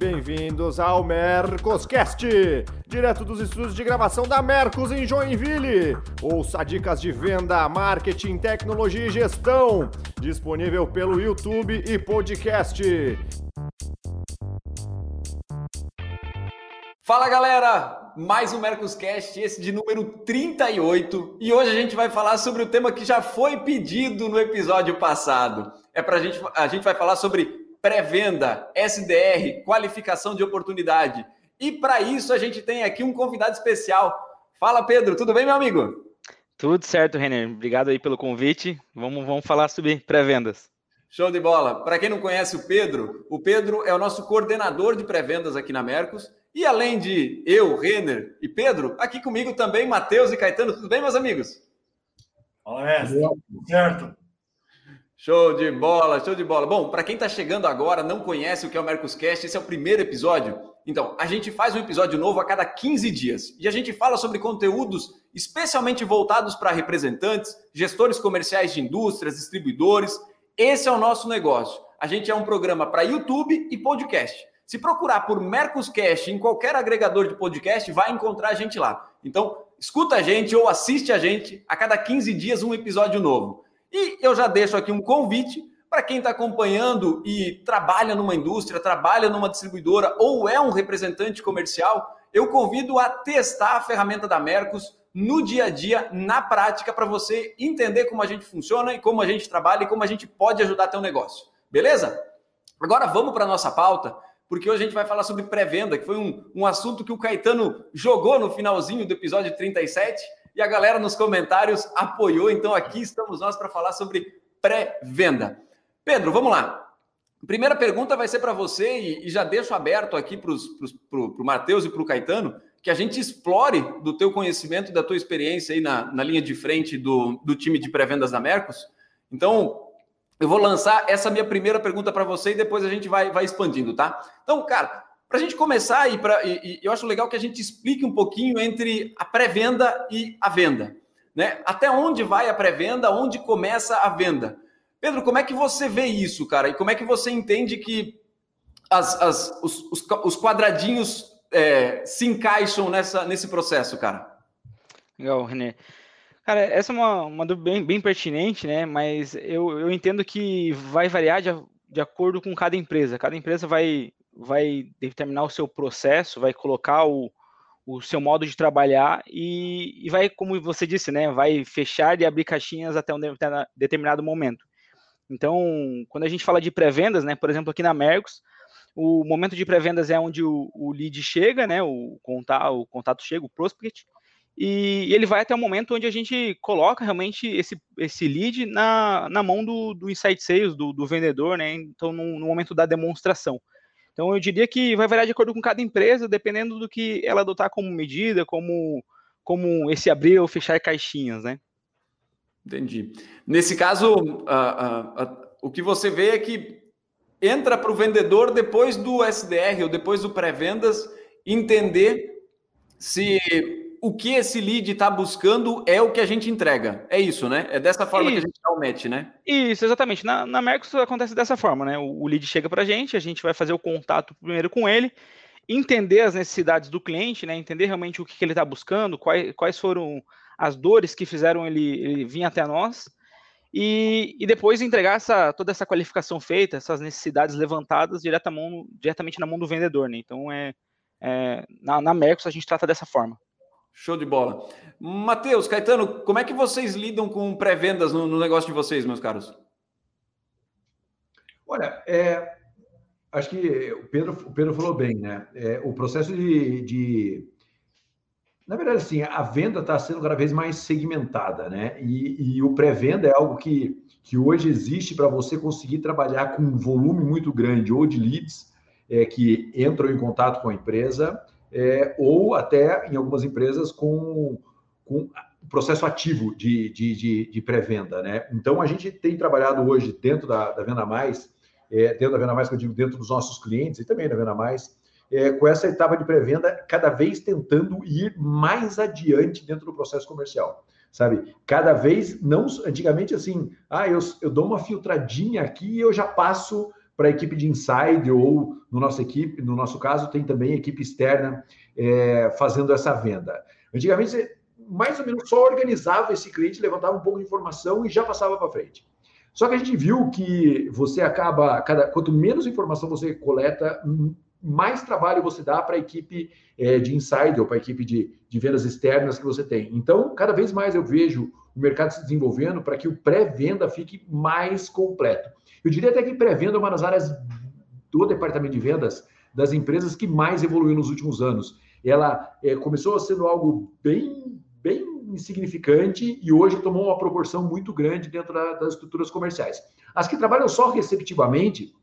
Bem-vindos ao Mercoscast, direto dos estúdios de gravação da Mercos em Joinville. Ouça dicas de venda, marketing, tecnologia e gestão, disponível pelo YouTube e podcast. Fala galera, mais um Mercoscast, esse de número 38, e hoje a gente vai falar sobre o tema que já foi pedido no episódio passado. É pra gente, a gente vai falar sobre pré-venda, SDR, qualificação de oportunidade. E para isso a gente tem aqui um convidado especial. Fala, Pedro, tudo bem, meu amigo? Tudo certo, Renner. Obrigado aí pelo convite. Vamos, vamos falar sobre pré-vendas. Show de bola. Para quem não conhece o Pedro, o Pedro é o nosso coordenador de pré-vendas aqui na Mercos. E além de eu, Renner e Pedro, aqui comigo também Matheus e Caetano. Tudo bem, meus amigos? Fala, mestre. Certo. Show de bola, show de bola. Bom, para quem está chegando agora, não conhece o que é o Mercoscast, esse é o primeiro episódio. Então, a gente faz um episódio novo a cada 15 dias e a gente fala sobre conteúdos especialmente voltados para representantes, gestores comerciais de indústrias, distribuidores. Esse é o nosso negócio. A gente é um programa para YouTube e podcast. Se procurar por Mercoscast em qualquer agregador de podcast, vai encontrar a gente lá. Então, escuta a gente ou assiste a gente a cada 15 dias um episódio novo. E eu já deixo aqui um convite para quem está acompanhando e trabalha numa indústria, trabalha numa distribuidora ou é um representante comercial, eu convido a testar a ferramenta da Mercos no dia a dia, na prática, para você entender como a gente funciona e como a gente trabalha e como a gente pode ajudar teu negócio. Beleza? Agora vamos para a nossa pauta, porque hoje a gente vai falar sobre pré-venda, que foi um, um assunto que o Caetano jogou no finalzinho do episódio 37 e a galera nos comentários apoiou. Então aqui estamos nós para falar sobre pré-venda. Pedro, vamos lá. Primeira pergunta vai ser para você e, e, já deixo aberto aqui para o Matheus e para o Caetano que a gente explore do teu conhecimento, da tua experiência aí na, na linha de frente do, do time de pré-vendas da Mercos. Então, eu vou lançar essa minha primeira pergunta para você e depois a gente vai, vai expandindo, tá? Então, cara, para a gente começar, e, pra, e, e, eu acho legal que a gente explique um pouquinho entre a pré-venda e a venda. Né? Até onde vai a pré-venda, onde começa a venda. Pedro, como é que você vê isso, cara? E como é que você entende que as, as, os, os, os quadradinhos é, se encaixam nessa, nesse processo, cara? Legal, René. Cara, essa é uma, uma dúvida bem, bem pertinente, né? Mas eu, eu entendo que vai variar de, de acordo com cada empresa. Cada empresa vai, vai determinar o seu processo, vai colocar o, o seu modo de trabalhar e, e, vai, como você disse, né, vai fechar e abrir caixinhas até um determinado momento. Então, quando a gente fala de pré-vendas, né, por exemplo, aqui na Mercos, o momento de pré-vendas é onde o, o, lead chega, né, o, contato, o contato chega, o prospect, e ele vai até o momento onde a gente coloca realmente esse, esse lead na, na mão do, do insight sales, do, do vendedor, né, então no, no momento da demonstração. Então, eu diria que vai variar de acordo com cada empresa, dependendo do que ela adotar como medida, como, como esse abrir ou fechar caixinhas, né? Entendi. Nesse caso, o que você vê é que entra para o vendedor depois do SDR ou depois do pré-vendas entender se o que esse lead está buscando é o que a gente entrega. É isso, né? É dessa forma isso. que a gente dá o match, né? Isso, exatamente. Na, na Mercos acontece dessa forma, né? O, o lead chega para a gente, a gente vai fazer o contato primeiro com ele, entender as necessidades do cliente, né? Entender realmente o que, que ele está buscando, quais, quais foram as dores que fizeram ele, ele vir até nós. E, e, depois entregar essa, toda essa qualificação feita, essas necessidades levantadas direta mão, diretamente na mão do vendedor. Né? Então, é, é na, na Mercos a gente trata dessa forma. Show de bola. Matheus, Caetano, como é que vocês lidam com pré-vendas no, no, negócio de vocês, meus caros? Olha, é, acho que o Pedro, o Pedro falou bem, né? É, o processo de, de, Na verdade, assim, a venda está sendo cada vez mais segmentada, né? E, e o pré-venda é algo que, que hoje existe para você conseguir trabalhar com um volume muito grande ou de leads é, que entram em contato com a empresa é, ou até em algumas empresas com, com processo ativo de, de, de, de pré-venda. Né? Então, a gente tem trabalhado hoje dentro da, da Venda Mais, é, dentro da Venda Mais, que eu digo dentro dos nossos clientes e também da Venda Mais, é, com essa etapa de pré-venda, cada vez tentando ir mais adiante dentro do processo comercial. Sabe? Cada vez, não antigamente assim, ah, eu, eu dou uma filtradinha aqui e eu já passo para a equipe de inside ou no nosso equipe, no nosso caso, tem também equipe externa é, fazendo essa venda. Antigamente, você mais ou menos só organizava esse cliente, levantava um pouco de informação e já passava para frente. Só que a gente viu que você acaba, cada, quanto menos informação você coleta, mais trabalho você dá para a equipe é, de inside ou para a equipe de, de vendas externas que você tem. Então, cada vez mais eu vejo o mercado se desenvolvendo para que o pré-venda fique mais completo. Eu diria até que pré-venda é uma das áreas do departamento de vendas das empresas que mais evoluiu nos últimos anos. Ela é, começou sendo algo bem, bem insignificante e hoje tomou uma proporção muito grande dentro da, das estruturas comerciais. As que trabalham só receptivamente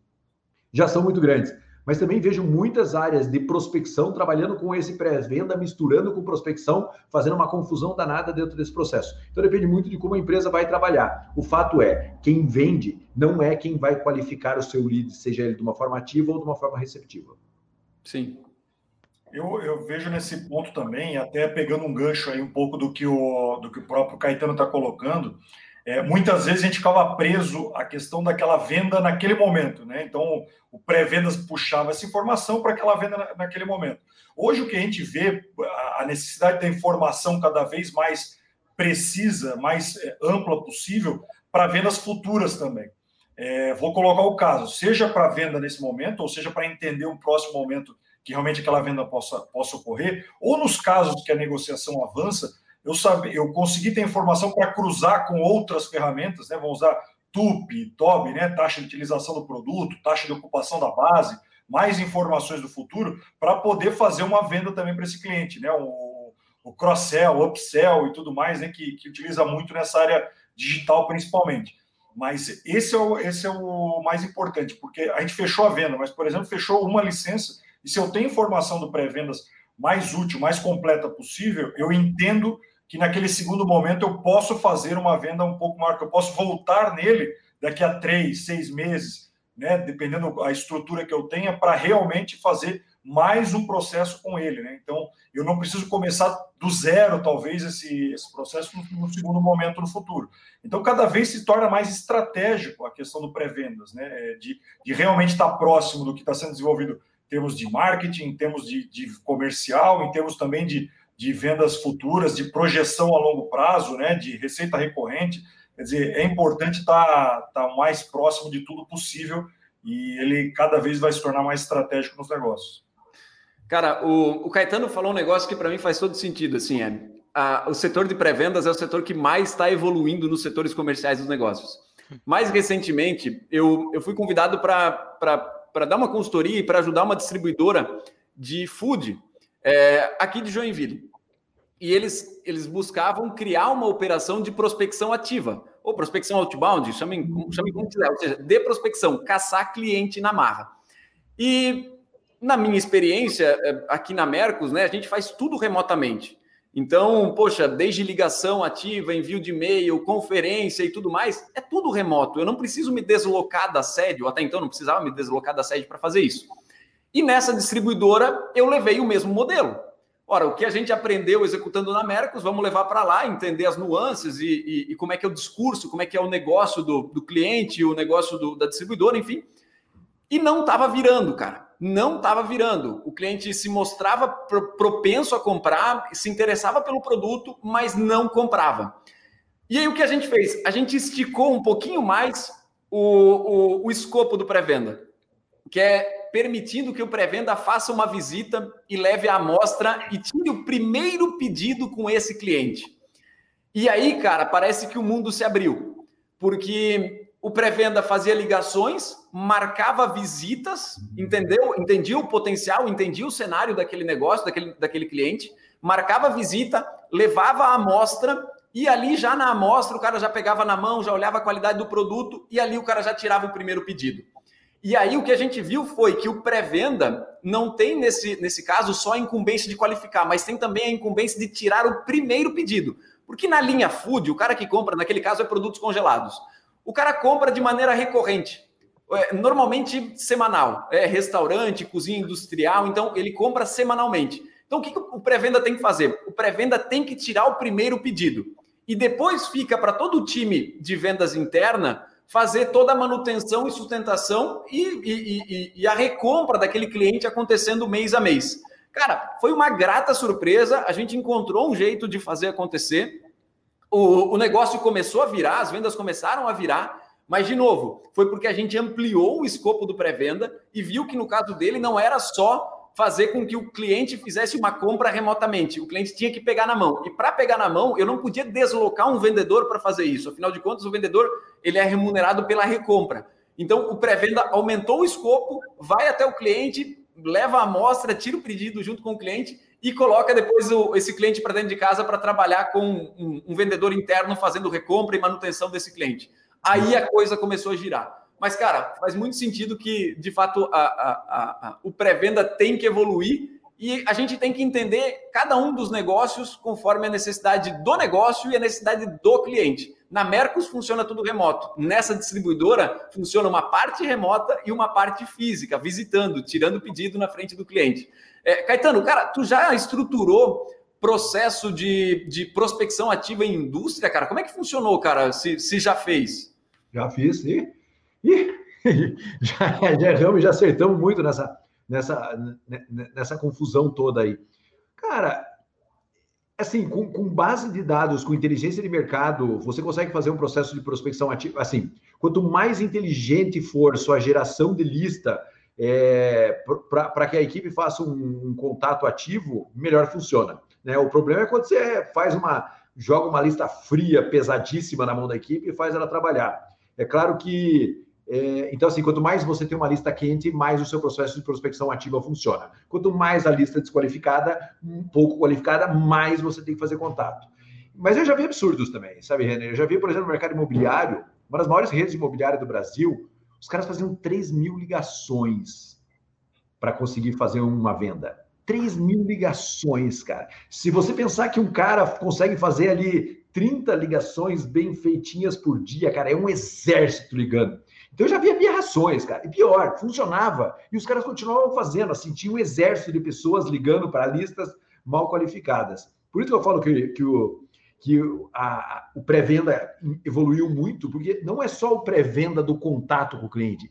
já são muito grandes mas também vejo muitas áreas de prospecção trabalhando com esse pré-venda, misturando com prospecção, fazendo uma confusão danada dentro desse processo. Então depende muito de como a empresa vai trabalhar. O fato é, quem vende não é quem vai qualificar o seu lead, seja ele de uma forma ativa ou de uma forma receptiva. Sim. Eu, eu vejo nesse ponto também, até pegando um gancho aí um pouco do que o, do que o próprio Caetano está colocando, é, muitas vezes a gente ficava preso à questão daquela venda naquele momento, né? Então, o pré-vendas puxava essa informação para aquela venda na, naquele momento. Hoje, o que a gente vê, a necessidade da informação cada vez mais precisa, mais é, ampla possível, para vendas futuras também. É, vou colocar o caso, seja para venda nesse momento, ou seja para entender um próximo momento que realmente aquela venda possa, possa ocorrer, ou nos casos que a negociação avança, eu, sabe, eu consegui ter informação para cruzar com outras ferramentas, né? Vamos usar TUP, TOB, né? Taxa de utilização do produto, taxa de ocupação da base, mais informações do futuro, para poder fazer uma venda também para esse cliente, né? O, o cross-sell, upsell e tudo mais, né? Que, que utiliza muito nessa área digital principalmente. Mas esse é, o, esse é o mais importante, porque a gente fechou a venda, mas, por exemplo, fechou uma licença, e se eu tenho informação do pré-vendas mais útil, mais completa possível, eu entendo que naquele segundo momento eu posso fazer uma venda um pouco maior, que eu posso voltar nele daqui a três, seis meses, né, dependendo da estrutura que eu tenha, para realmente fazer mais um processo com ele. Né? Então, eu não preciso começar do zero, talvez, esse, esse processo no, no, segundo momento no futuro. Então, cada vez se torna mais estratégico a questão do pré-vendas, né? É, de, de realmente estar próximo do que está sendo desenvolvido termos de marketing, em termos de, de comercial, em termos também de de vendas futuras, de projeção a longo prazo, né, de receita recorrente. Quer dizer, é importante estar tá, tá mais próximo de tudo possível e ele cada vez vai se tornar mais estratégico nos negócios. Cara, o, o Caetano falou um negócio que para mim faz todo sentido. Assim, é, a, o setor de pré-vendas é o setor que mais está evoluindo nos setores comerciais dos negócios. Mais recentemente, eu, eu fui convidado para dar uma consultoria e para ajudar uma distribuidora de food é, aqui de Joinville. E eles, eles buscavam criar uma operação de prospecção ativa, ou prospecção outbound, chamem, chamem como quiser, ou seja, de prospecção, caçar cliente na marra. E na minha experiência, é, aqui na Mercos, né, a gente faz tudo remotamente. Então, poxa, desde ligação ativa, envio de e-mail, conferência e tudo mais, é tudo remoto. Eu não preciso me deslocar da sede, ou até então não precisava me deslocar da sede para fazer isso. E nessa distribuidora eu levei o mesmo modelo. Ora, o que a gente aprendeu executando na Mercos, vamos levar para lá, entender as nuances e, e, e, como é que é o discurso, como é que é o negócio do, do cliente, o negócio do, da distribuidora, enfim. E não estava virando, cara. Não estava virando. O cliente se mostrava propenso a comprar, se interessava pelo produto, mas não comprava. E aí o que a gente fez? A gente esticou um pouquinho mais o, o, o escopo do pré-venda, que é permitindo que o pré-venda faça uma visita e leve a amostra e tire o primeiro pedido com esse cliente. E aí, cara, parece que o mundo se abriu, porque o pré-venda fazia ligações, marcava visitas, entendeu? Entendia o potencial, entendia o cenário daquele negócio, daquele, daquele cliente, marcava visita, levava a amostra e ali já na amostra o cara já pegava na mão, já olhava a qualidade do produto e ali o cara já tirava o primeiro pedido. E aí o que a gente viu foi que o pré-venda não tem nesse, nesse caso só a incumbência de qualificar, mas tem também a incumbência de tirar o primeiro pedido. Porque na linha food, o cara que compra, naquele caso, é produtos congelados. O cara compra de maneira recorrente, é, normalmente semanal. É restaurante, cozinha industrial, então ele compra semanalmente. Então o que, o pré-venda tem que fazer? O pré-venda tem que tirar o primeiro pedido. E depois fica para todo o time de vendas interna fazer toda a manutenção e sustentação e, e, e, e, a recompra daquele cliente acontecendo mês a mês. Cara, foi uma grata surpresa. A gente encontrou um jeito de fazer acontecer. O, o negócio começou a virar, as vendas começaram a virar. Mas, de novo, foi porque a gente ampliou o escopo do pré-venda e viu que no caso dele não era só fazer com que o cliente fizesse uma compra remotamente. O cliente tinha que pegar na mão. E para pegar na mão, eu não podia deslocar um vendedor para fazer isso. Afinal de contas, o vendedor ele é remunerado pela recompra. Então, o pré-venda aumentou o escopo, vai até o cliente, leva a amostra, tira o pedido junto com o cliente e coloca depois o, esse cliente para dentro de casa para trabalhar com um, um vendedor interno fazendo recompra e manutenção desse cliente. Aí a coisa começou a girar. Mas, cara, faz muito sentido que, de fato, a, a, a, o pré-venda tem que evoluir e a gente tem que entender cada um dos negócios conforme a necessidade do negócio e a necessidade do cliente. Na Mercos funciona tudo remoto. Nessa distribuidora funciona uma parte remota e uma parte física, visitando, tirando pedido na frente do cliente. É, Caetano, cara, tu já estruturou processo de, de prospecção ativa em indústria, cara? Como é que funcionou, cara? Se, se já fez? Já fiz. E já, já, já acertamos muito nessa, nessa, nessa confusão toda aí. Cara, assim, com, com, base de dados, com inteligência de mercado, você consegue fazer um processo de prospecção ativa. Assim, quanto mais inteligente for sua geração de lista é, para que a equipe faça um, um, contato ativo, melhor funciona. Né? O problema é quando você faz uma joga uma lista fria, pesadíssima na mão da equipe e faz ela trabalhar. É claro que é, então, assim, quanto mais você tem uma lista quente, mais o seu processo de prospecção ativa funciona. Quanto mais a lista desqualificada, um pouco qualificada, mais você tem que fazer contato. Mas eu já vi absurdos também, sabe, René? Eu já vi, por exemplo, no mercado imobiliário, uma das maiores redes imobiliárias do Brasil, os caras faziam 3 mil ligações para conseguir fazer uma venda. 3 mil ligações, cara. Se você pensar que um cara consegue fazer ali 30 ligações bem feitinhas por dia, cara, é um exército ligando. Então eu já vi aberrações, cara. E pior, funcionava. E os caras continuavam fazendo, assim, tinha um exército de pessoas ligando para listas mal qualificadas. Por isso que eu falo que, que o, que o pré-venda evoluiu muito, porque não é só o pré-venda do contato com o cliente.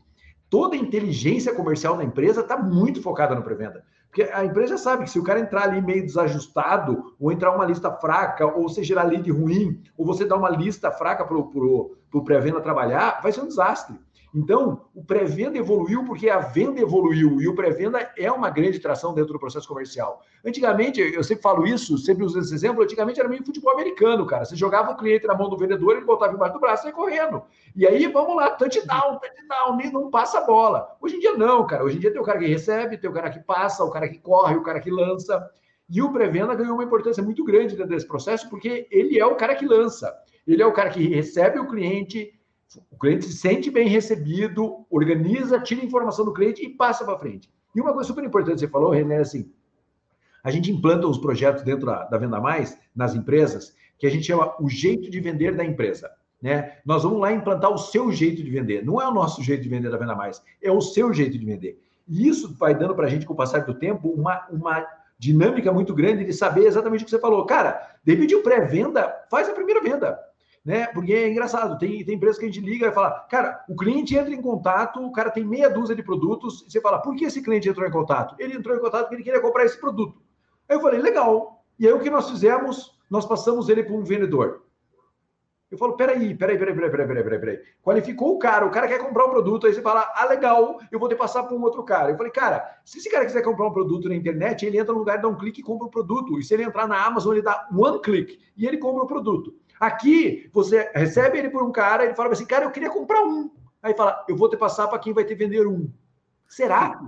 Toda a inteligência comercial da empresa está muito focada no pré-venda. Porque a empresa sabe que se o cara entrar ali meio desajustado, ou entrar uma lista fraca, ou você gerar lead ruim, ou você dar uma lista fraca para o pré-venda trabalhar, vai ser um desastre. Então, o pré-venda evoluiu porque a venda evoluiu e o pré-venda é uma grande tração dentro do processo comercial. Antigamente, eu sempre falo isso, sempre uso esse exemplo, antigamente era meio futebol americano, cara. Você jogava o cliente na mão do vendedor, ele botava embaixo do braço e ia correndo. E aí, vamos lá, touchdown, touchdown, não passa a bola. Hoje em dia não, cara. Hoje em dia tem o cara que recebe, tem o cara que passa, o cara que corre, o cara que lança. E o pré-venda ganhou uma importância muito grande dentro desse processo, porque ele é o cara que lança. Ele é o cara que recebe o cliente, o cliente se sente bem recebido, organiza, tira a informação do cliente e passa para frente. E uma coisa super importante que você falou, René, é assim, a gente implanta os projetos dentro da, da Venda Mais, nas empresas, que a gente chama o jeito de vender da empresa. Né? Nós vamos lá implantar o seu jeito de vender. Não é o nosso jeito de vender da Venda Mais, é o seu jeito de vender. E isso vai dando para a gente, com o passar do tempo, uma, uma dinâmica muito grande de saber exatamente o que você falou. Cara, de o pré-venda, faz a primeira venda né? Porque é engraçado, tem, tem empresas que a gente liga e fala, cara, o cliente entra em contato, o cara tem meia dúzia de produtos, e você fala, por que esse cliente entrou em contato? Ele entrou em contato porque ele queria comprar esse produto. Aí eu falei, legal. E aí o que nós fizemos? Nós passamos ele para um vendedor. Eu falo, peraí, peraí, peraí, peraí, peraí, peraí, peraí. Qualificou o cara, o cara quer comprar um produto, aí você fala, ah, legal, eu vou te passar para um outro cara. Eu falei, cara, se esse cara quiser comprar um produto na internet, ele entra no lugar, dá um clique e compra o produto. E se ele entrar na Amazon, ele dá one click e ele compra o produto. Aqui, você recebe ele por um cara, ele fala assim, cara, eu queria comprar um. Aí fala, eu vou te passar para quem vai te vender um. Será?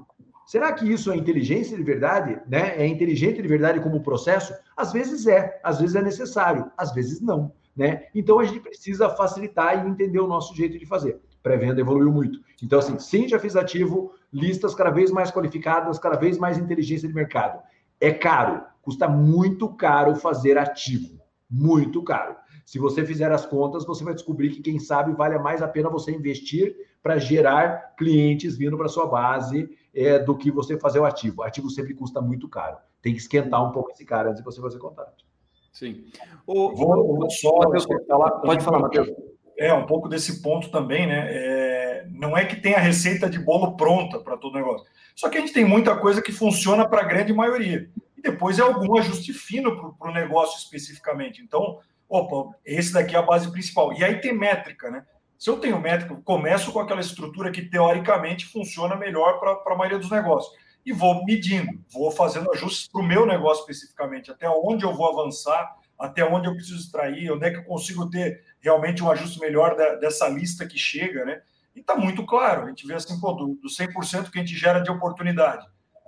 Será que isso é inteligência de verdade? Né? É inteligente de verdade como processo? Às vezes é, às vezes é necessário, às vezes não. Né? Então a gente precisa facilitar e entender o nosso jeito de fazer. Pré-venda evoluiu muito. Então, assim, sim, já fiz ativo, listas cada vez mais qualificadas, cada vez mais inteligência de mercado. É caro, custa muito caro fazer ativo. Muito caro. Se você fizer as contas, você vai descobrir que, quem sabe, vale mais a pena você investir para gerar clientes vindo para sua base é, do que você fazer o ativo. O ativo sempre custa muito caro. Tem que esquentar um pouco esse cara antes de você fazer contato. Sim. O, vou, vou só, Mateus, falar, pode falar, Matheus. É, um pouco desse ponto também, né? É, não é que tem a receita de bolo pronta para todo negócio. Só que a gente tem muita coisa que funciona para a grande maioria. E depois é algum ajuste fino para o negócio especificamente. Então, opa, esse daqui é a base principal. E aí tem métrica, né? Se eu tenho métrica, começo com aquela estrutura que teoricamente funciona melhor para a maioria dos negócios. E vou medindo, vou fazendo ajustes para o meu negócio especificamente, até onde eu vou avançar, até onde eu preciso extrair, onde é que eu consigo ter realmente um ajuste melhor da, dessa lista que chega, né? E está muito claro, a gente vê assim, pô, do, do 100% que a gente gera de oportunidade,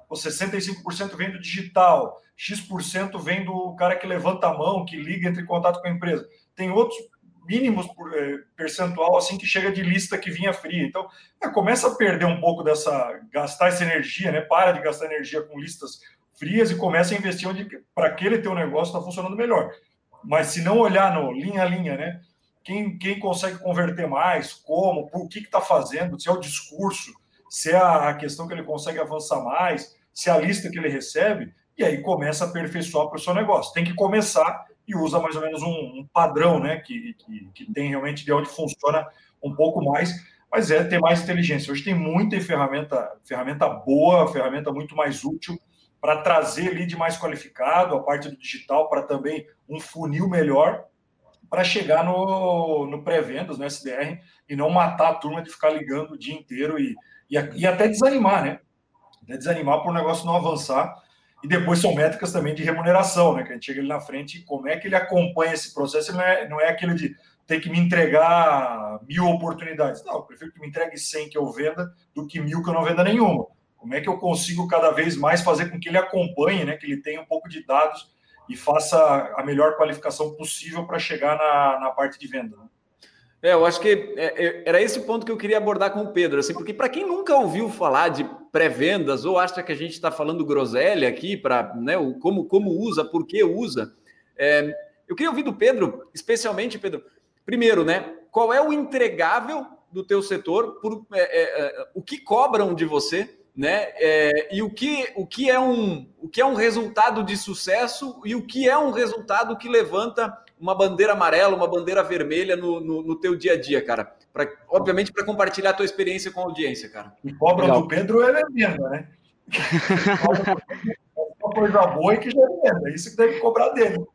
o 65% vem do digital, X% vem do cara que levanta a mão, que liga, entre em contato com a empresa. Tem outros mínimos por, é, percentual assim que chega de lista que vinha fria. Então, é, começa a perder um pouco dessa, gastar essa energia, né? Para de gastar energia com listas frias e começa a investir onde para aquele teu negócio está funcionando melhor. Mas se não olhar no linha a linha, né? Quem, quem consegue converter mais, como, por que está fazendo, se é o discurso, se é a questão que ele consegue avançar mais, se é a lista que ele recebe, e aí começa a aperfeiçoar para o seu negócio. Tem que começar e usa mais ou menos um, um padrão, né? Que, que, que, tem realmente de onde funciona um pouco mais, mas é ter mais inteligência. Hoje tem muita ferramenta, ferramenta boa, ferramenta muito mais útil para trazer lead mais qualificado, a parte do digital para também um funil melhor para chegar no, no pré-vendas, no SDR, e não matar a turma de ficar ligando o dia inteiro e, e, e até desanimar, né? Até desanimar para o negócio não avançar. E depois são métricas também de remuneração, né? Que a gente chega ali na frente como é que ele acompanha esse processo. Não é, não é aquilo de ter que me entregar mil oportunidades. Não, eu prefiro que me entregue 100 que eu venda do que mil que eu não venda nenhuma. Como é que eu consigo cada vez mais fazer com que ele acompanhe, né? Que ele tenha um pouco de dados e faça a melhor qualificação possível para chegar na, na parte de venda. Né? É, eu acho que é, é, era esse ponto que eu queria abordar com o Pedro, assim, porque para quem nunca ouviu falar de pré-vendas ou acha que a gente está falando groselha aqui para, né, como, como usa, por que usa, é, eu queria ouvir do Pedro, especialmente, Pedro, primeiro, né, qual é o entregável do teu setor, por, é, é, é, o que cobram de você, né, e o que, o, que é um, o que é um resultado de sucesso e o que é um resultado que levanta uma bandeira amarela, uma bandeira vermelha no, no, no teu dia a dia, cara? Pra, obviamente, para compartilhar a tua experiência com a audiência, cara. E cobra Legal. do Pedro é venda, né? uma coisa boa e que já é venda. Isso que deve cobrar dele.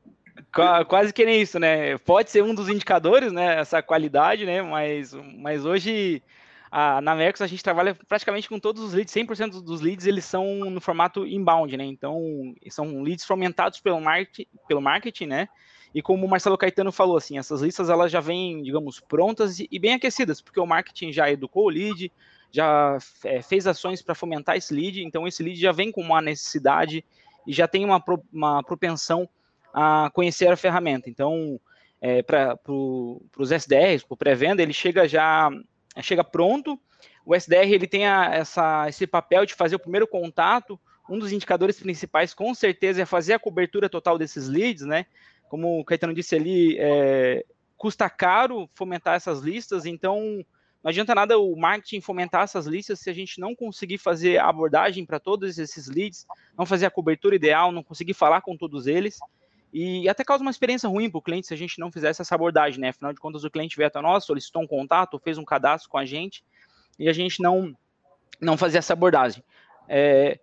Quase que nem isso, né? Pode ser um dos indicadores, né? Essa qualidade, né? Mas, mas hoje a, na Mercos a gente trabalha praticamente com todos os leads, 100% dos leads eles são no formato inbound, né? Então são leads fomentados pelo marketing, pelo marketing, né? E como o Marcelo Caetano falou, assim, essas listas elas já vêm, digamos, prontas e bem aquecidas, porque o marketing já educou o lead, já é, fez ações para fomentar esse lead, então esse lead já vem com uma necessidade e já tem uma, pro, uma propensão a conhecer a ferramenta. Então, é, para pro, os SDRs, para o pré-venda, ele chega já chega pronto. O SDR ele tem a, essa, esse papel de fazer o primeiro contato. Um dos indicadores principais, com certeza, é fazer a cobertura total desses leads, né? Como o Caetano disse ali, é, custa caro fomentar essas listas, então não adianta nada o marketing fomentar essas listas se a gente não conseguir fazer a abordagem para todos esses leads, não fazer a cobertura ideal, não conseguir falar com todos eles. E até causa uma experiência ruim para o cliente se a gente não fizesse essa abordagem, né? Afinal de contas, o cliente veio até nós, solicitou um contato, fez um cadastro com a gente e a gente não, não fazia essa abordagem. É,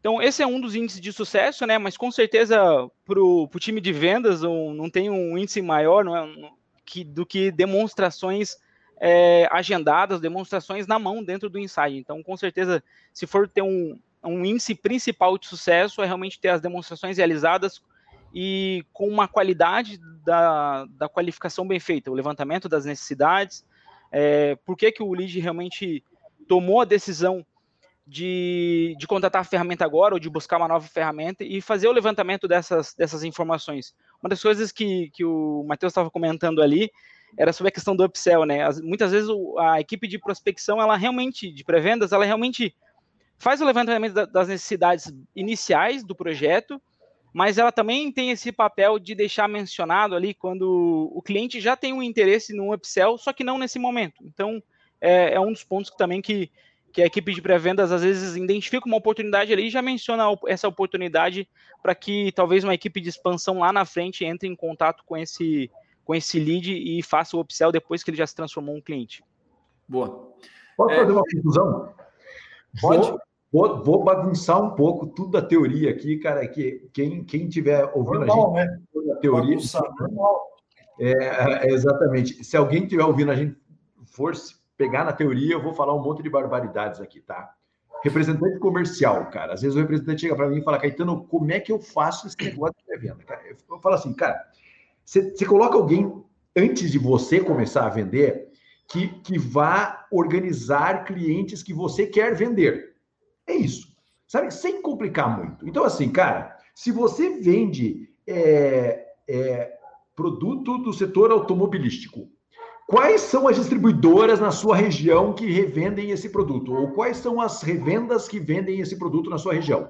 então, esse é um dos índices de sucesso, né? Mas com certeza para o time de vendas um, não tem um índice maior não é, que, do que demonstrações é, agendadas, demonstrações na mão dentro do insight. Então, com certeza, se for ter um, um índice principal de sucesso, é realmente ter as demonstrações realizadas e com uma qualidade da, da qualificação bem feita, o levantamento das necessidades, é, por que, que o lead realmente tomou a decisão de, de contratar a ferramenta agora ou de buscar uma nova ferramenta e fazer o levantamento dessas, dessas informações. Uma das coisas que, que o Matheus estava comentando ali era sobre a questão do upsell, né? As, muitas vezes a equipe de prospecção, ela realmente, de pré-vendas, ela realmente faz o levantamento da, das necessidades iniciais do projeto, mas ela também tem esse papel de deixar mencionado ali quando o cliente já tem um interesse no upsell, só que não nesse momento. Então, é, é um dos pontos que, também que, que a equipe de pré-vendas às vezes identifica uma oportunidade ali e já menciona essa oportunidade para que talvez uma equipe de expansão lá na frente entre em contato com esse, com esse lead e faça o upsell depois que ele já se transformou em um cliente. Boa. Pode fazer é... uma conclusão? Pode. Vou, vou, vou, bagunçar um pouco tudo da teoria aqui, cara, que quem, quem tiver ouvindo normal, a gente né? toda a teoria. normal. É, é, exatamente. Se alguém estiver ouvindo a gente for pegar na teoria, eu vou falar um monte de barbaridades aqui, tá? Representante comercial, cara. Às vezes o representante chega para mim e fala, Caetano, como é que eu faço esse negócio de venda? Eu falo assim, cara, você, você coloca alguém antes de você começar a vender que, que vá organizar clientes que você quer vender. É isso. Sabe? Sem complicar muito. Então, assim, cara, se você vende é, é, produto do setor automobilístico, quais são as distribuidoras na sua região que revendem esse produto? Ou quais são as revendas que vendem esse produto na sua região?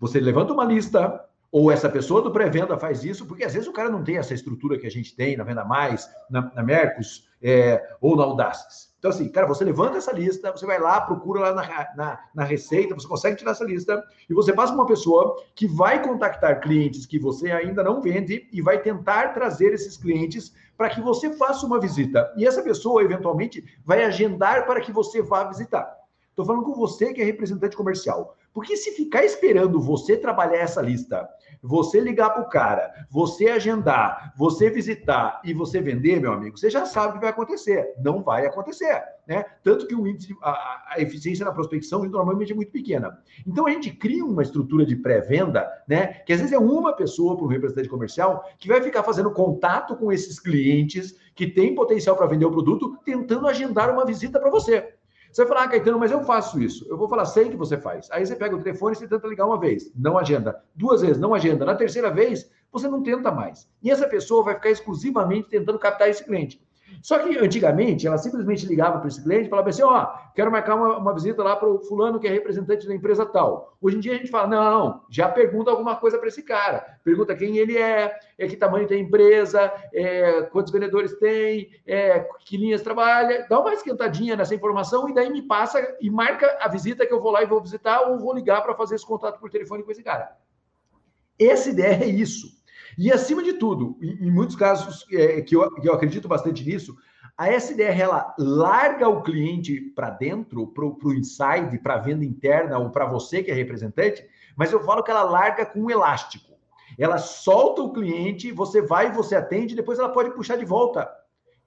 Você levanta uma lista, ou essa pessoa do pré-venda faz isso, porque às vezes o cara não tem essa estrutura que a gente tem na Venda Mais, na, na Mercos é, ou na Audaces. Então, assim, cara, você levanta essa lista, você vai lá, procura lá na, na, na, receita, você consegue tirar essa lista e você passa uma pessoa que vai contactar clientes que você ainda não vende e vai tentar trazer esses clientes para que você faça uma visita. E essa pessoa, eventualmente, vai agendar para que você vá visitar. Estou falando com você que é representante comercial. Porque se ficar esperando você trabalhar essa lista, você ligar para o cara, você agendar, você visitar e você vender, meu amigo, você já sabe o que vai acontecer. Não vai acontecer, né? Tanto que o índice, a, a eficiência na prospecção normalmente é muito pequena. Então a gente cria uma estrutura de pré-venda, né? Que às vezes é uma pessoa para um representante comercial que vai ficar fazendo contato com esses clientes que têm potencial para vender o produto, tentando agendar uma visita para você. Você vai falar, ah, Caetano, mas eu faço isso. Eu vou falar, sei que você faz. Aí você pega o telefone e você tenta ligar uma vez, não agenda. Duas vezes, não agenda. Na terceira vez, você não tenta mais. E essa pessoa vai ficar exclusivamente tentando captar esse cliente. Só que antigamente ela simplesmente ligava para esse cliente e falava assim: ó, oh, quero marcar uma, uma visita lá para o fulano que é representante da empresa tal. Hoje em dia a gente fala: não, já pergunta alguma coisa para esse cara. Pergunta quem ele é, é que tamanho tem a empresa, é, quantos vendedores tem, é, que linhas trabalha. Dá uma esquentadinha nessa informação e daí me passa e marca a visita que eu vou lá e vou visitar ou vou ligar para fazer esse contato por telefone com esse cara. Essa ideia é isso. E, acima de tudo, em, muitos casos é, que, eu, que eu acredito bastante nisso, a SDR ela larga o cliente para dentro, para o inside, para a venda interna ou para você que é representante, mas eu falo que ela larga com um elástico. Ela solta o cliente, você vai, você atende, depois ela pode puxar de volta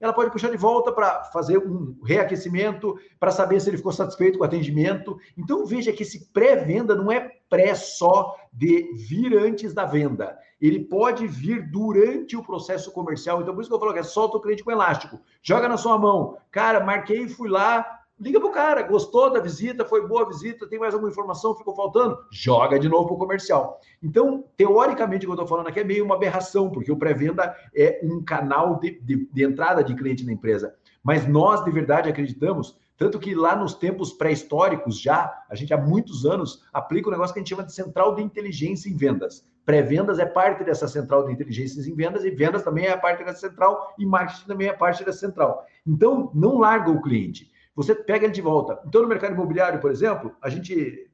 ela pode puxar de volta para fazer um reaquecimento, para saber se ele ficou satisfeito com o atendimento. Então veja que esse pré-venda não é pré só de vir antes da venda. Ele pode vir durante o processo comercial. Então por isso que eu falo que é solta o cliente com elástico. Joga na sua mão. Cara, marquei, fui lá, liga pro cara, gostou da visita, foi boa a visita, tem mais alguma informação, ficou faltando? Joga de novo pro comercial. Então, teoricamente, o que eu estou falando aqui é meio uma aberração, porque o pré-venda é um canal de, de, de entrada de cliente na empresa. Mas nós, de verdade, acreditamos tanto que lá nos tempos pré-históricos, já, a gente há muitos anos aplica um negócio que a gente chama de central de inteligência em vendas. Pré-vendas é parte dessa central de inteligência em vendas e vendas também é parte dessa central e marketing também é parte dessa central. Então, não larga o cliente você pega ele de volta. Então, no mercado imobiliário, por exemplo, a gente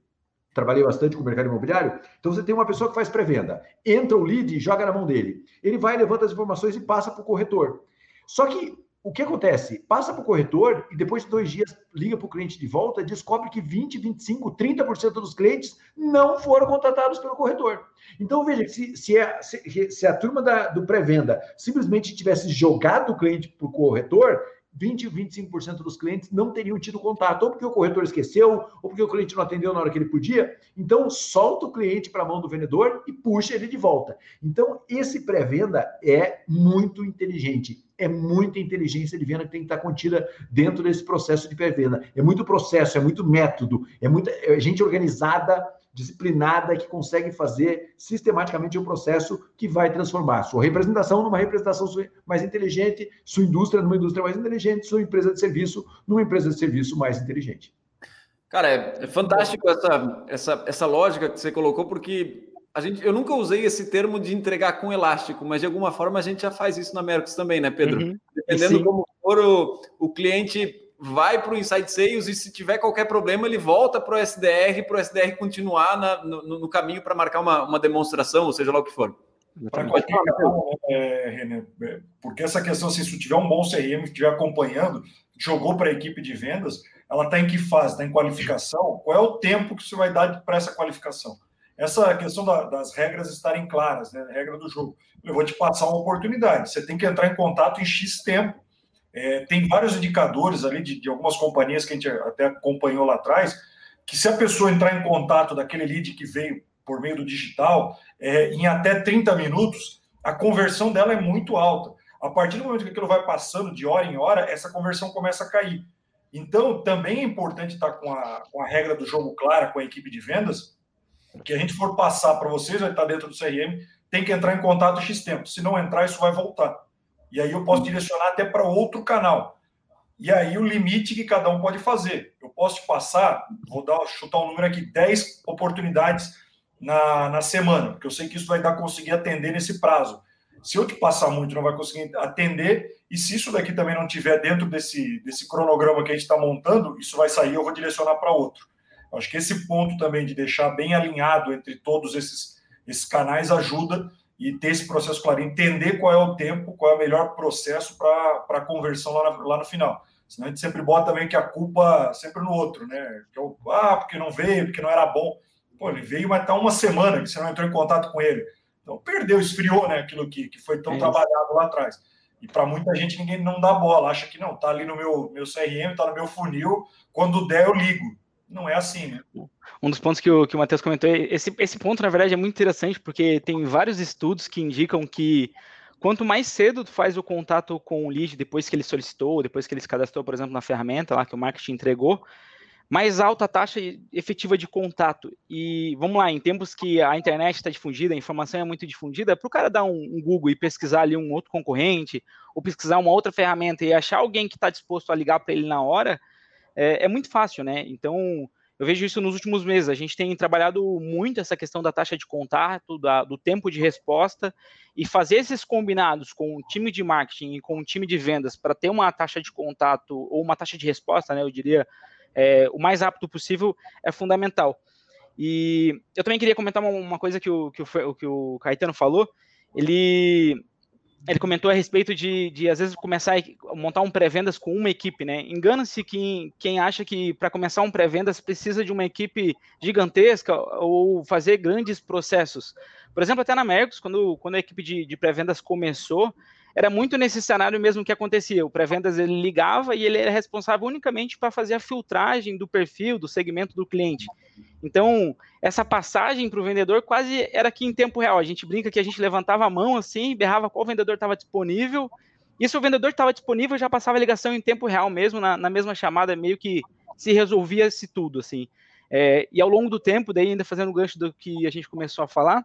trabalhei bastante com o mercado imobiliário. Então, você tem uma pessoa que faz pré-venda, entra o lead e joga na mão dele. Ele vai, levanta as informações e passa para o corretor. Só que o que acontece? Passa para o corretor e depois de dois dias liga para o cliente de volta e descobre que 20, 25, 30% dos clientes não foram contratados pelo corretor. Então, veja, se, se, a, se, se a turma da, do pré-venda simplesmente tivesse jogado o cliente para o corretor, 20, 25% dos clientes não teriam tido contato, ou porque o corretor esqueceu, ou porque o cliente não atendeu na hora que ele podia. Então, solta o cliente para a mão do vendedor e puxa ele de volta. Então, esse pré-venda é muito inteligente. É muita inteligência de venda que tem que estar contida dentro desse processo de pré-venda. É muito processo, é muito método, é muita é gente organizada disciplinada que consegue fazer sistematicamente um processo que vai transformar sua representação numa representação mais inteligente, sua indústria numa indústria mais inteligente, sua empresa de serviço numa empresa de serviço mais inteligente. Cara, é, é fantástico essa, essa, essa lógica que você colocou, porque a gente, eu nunca usei esse termo de entregar com elástico, mas de alguma forma a gente já faz isso na Mercos também, né, Pedro? Uhum. Dependendo Sim. como for o, o cliente vai para o Inside Sales e se tiver qualquer problema, ele volta para o SDR, para o SDR continuar na, no, no, caminho para marcar uma, uma demonstração, ou seja lá o que for. Para qualquer é, René, é, porque essa questão, assim, se tiver um bom CRM que estiver acompanhando, jogou para a equipe de vendas, ela está em que fase? Está em qualificação? Qual é o tempo que você vai dar para essa qualificação? Essa questão da, das regras estarem claras, né? regra do jogo. Eu vou te passar uma oportunidade. Você tem que entrar em contato em X tempo. É, tem vários indicadores ali de, de algumas companhias que a gente até acompanhou lá atrás, que se a pessoa entrar em contato daquele lead que veio por meio do digital, é, em até 30 minutos, a conversão dela é muito alta. A partir do momento que aquilo vai passando de hora em hora, essa conversão começa a cair. Então, também é importante estar com a, com a regra do jogo clara com a equipe de vendas, que a gente for passar para vocês, vai estar dentro do CRM, tem que entrar em contato X tempo. Se não entrar, isso vai voltar. E aí eu posso direcionar até para outro canal. E aí o limite que cada um pode fazer. Eu posso te passar, vou dar, chutar um número aqui, 10 oportunidades na, na semana, porque eu sei que isso vai dar conseguir atender nesse prazo. Se eu te passar muito, não vai conseguir atender, e se isso daqui também não tiver dentro desse, desse cronograma que a gente está montando, isso vai sair, eu vou direcionar para outro. Eu acho que esse ponto também de deixar bem alinhado entre todos esses, esses canais ajuda e ter esse processo claro, entender qual é o tempo, qual é o melhor processo para a conversão lá, na, lá no final. Senão a gente sempre bota meio que a culpa sempre no outro, né? Que é ah, porque não veio, porque não era bom. Pô, ele veio, mas está uma semana que você não entrou em contato com ele. Então perdeu, esfriou, né? Aquilo que, que foi tão é trabalhado lá atrás. E para muita gente ninguém não dá bola, acha que não, tá ali no meu, meu CRM, tá no meu funil, quando der eu ligo. Não é assim, né? Um dos pontos que o, que o Matheus comentou, esse, esse ponto, na verdade, é muito interessante, porque tem vários estudos que indicam que quanto mais cedo tu faz o contato com o lead depois que ele solicitou, depois que ele se cadastrou, por exemplo, na ferramenta lá que o marketing entregou, mais alta a taxa efetiva de contato. E vamos lá, em tempos que a internet está difundida, a informação é muito difundida, para o cara dar um, um, Google e pesquisar ali um outro concorrente, ou pesquisar uma outra ferramenta e achar alguém que está disposto a ligar para ele na hora, é, é, muito fácil, né? Então, eu vejo isso nos últimos meses. A gente tem trabalhado muito essa questão da taxa de contato, da, do tempo de resposta, e fazer esses combinados com o time de marketing e com o time de vendas para ter uma taxa de contato ou uma taxa de resposta, né? Eu diria é, o mais rápido possível é fundamental. E eu também queria comentar uma, uma coisa que o, que, o, que o Caetano falou. Ele, ele comentou a respeito de, de às vezes, começar a montar um pré-vendas com uma equipe, né? Engana-se quem, quem acha que para começar um pré-vendas precisa de uma equipe gigantesca ou fazer grandes processos. Por exemplo, até na Mercos, quando, quando a equipe de, de pré-vendas começou, era muito nesse cenário mesmo que acontecia. O pré-vendas ele ligava e ele era responsável unicamente para fazer a filtragem do perfil, do segmento do cliente. Então, essa passagem para o vendedor quase era aqui em tempo real. A gente brinca que a gente levantava a mão assim, berrava qual vendedor estava disponível. E se o vendedor estava disponível, já passava a ligação em tempo real mesmo, na, na mesma chamada, meio que se resolvia-se tudo, assim. É, e ao longo do tempo, daí ainda fazendo o gancho do que a gente começou a falar,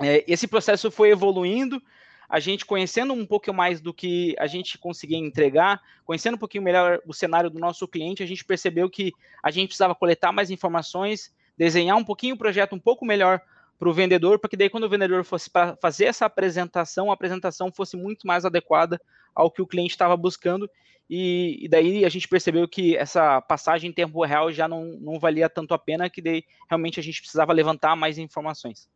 é, esse processo foi evoluindo, a gente conhecendo um pouco mais do que a gente conseguia entregar, conhecendo um pouquinho melhor o cenário do nosso cliente, a gente percebeu que a gente precisava coletar mais informações, desenhar um pouquinho o projeto um pouco melhor para o vendedor, para que daí quando o vendedor fosse para fazer essa apresentação, a apresentação fosse muito mais adequada ao que o cliente estava buscando, e, e, daí a gente percebeu que essa passagem em tempo real já não, não valia tanto a pena, que daí realmente a gente precisava levantar mais informações.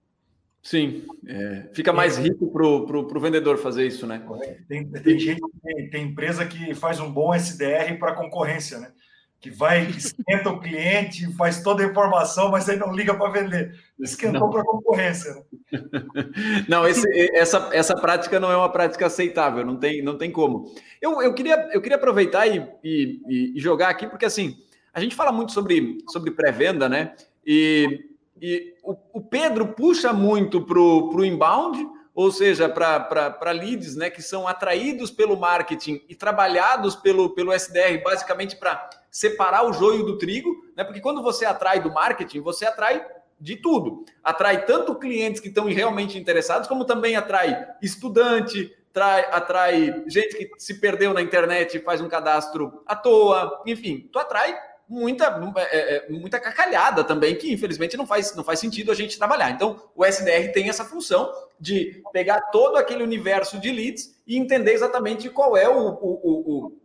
Sim, é, fica mais é. rico para o vendedor fazer isso, né? Tem, tem gente, tem, tem, empresa que faz um bom SDR para concorrência, né? Que vai, esquenta o cliente, faz toda a informação, mas aí não liga para vender. Esquentou para concorrência. Né? Não, esse, essa, essa prática não é uma prática aceitável, não tem, não tem como. Eu, eu, queria, eu queria aproveitar e, e, e jogar aqui, porque assim, a gente fala muito sobre, sobre pré-venda, né? E e o, o Pedro puxa muito para o inbound, ou seja, para leads né, que são atraídos pelo marketing e trabalhados pelo, pelo SDR, basicamente para separar o joio do trigo, né? Porque quando você atrai do marketing, você atrai de tudo. Atrai tanto clientes que estão realmente interessados, como também atrai estudante, atrai, atrai gente que se perdeu na internet e faz um cadastro à toa, enfim, tu atrai muita, é, é, muita cacalhada também, que infelizmente não faz, não faz sentido a gente trabalhar. Então, o SDR tem essa função de pegar todo aquele universo de leads e entender exatamente qual é o, o, o,